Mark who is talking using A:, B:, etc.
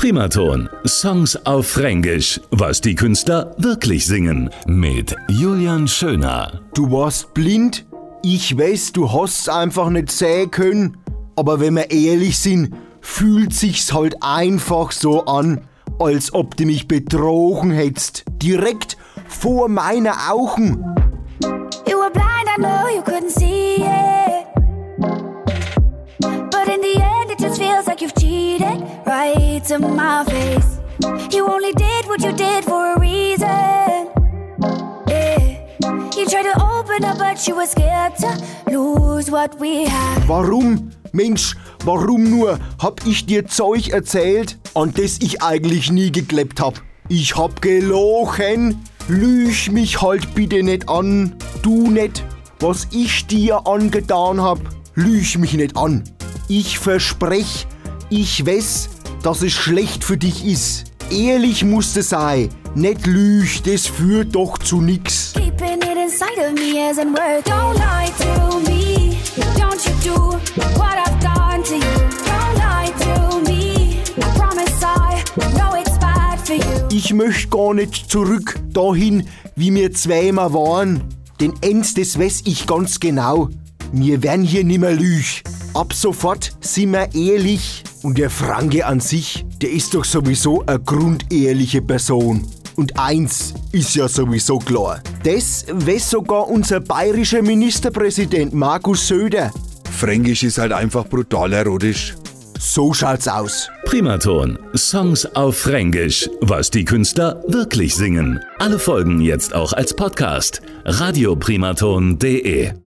A: Primaton. Songs auf Fränkisch. Was die Künstler wirklich singen. Mit Julian Schöner.
B: Du warst blind? Ich weiß, du hast's einfach nicht sehen können. Aber wenn wir ehrlich sind, fühlt sich's halt einfach so an, als ob du mich betrogen hättest. Direkt vor meiner Augen.
C: You were blind, I know you couldn't see you've cheated right to my face. You only did what you did for a reason. Yeah. You tried to open up, but you were scared to lose what we had.
B: Warum? Mensch, warum nur hab ich dir Zeug erzählt, an das ich eigentlich nie geglaubt hab? Ich hab gelogen. Lüg mich halt bitte nicht an. Du nicht. Was ich dir angetan hab, lüg mich nicht an. Ich versprech, ich weiß, dass es schlecht für dich ist. Ehrlich musst du sein. Nicht lüg, das führt doch zu nix.
C: Keeping it inside of me isn't worth Don't lie to me. Don't you do what I've done to you. Don't lie to me. I promise I know it's bad for you.
B: Ich möcht gar nicht zurück dahin, wie wir zweimal waren. Denn eins, das weiß ich ganz genau. Wir werden hier nimmer lüg. Ab sofort sind wir ehrlich. Und der Franke an sich, der ist doch sowieso eine grundehrliche Person. Und eins ist ja sowieso klar. Das weiß sogar unser bayerischer Ministerpräsident Markus Söder.
D: Fränkisch ist halt einfach brutal erotisch.
B: So schaut's aus.
A: Primaton. Songs auf Fränkisch. Was die Künstler wirklich singen. Alle Folgen jetzt auch als Podcast. radioprimaton.de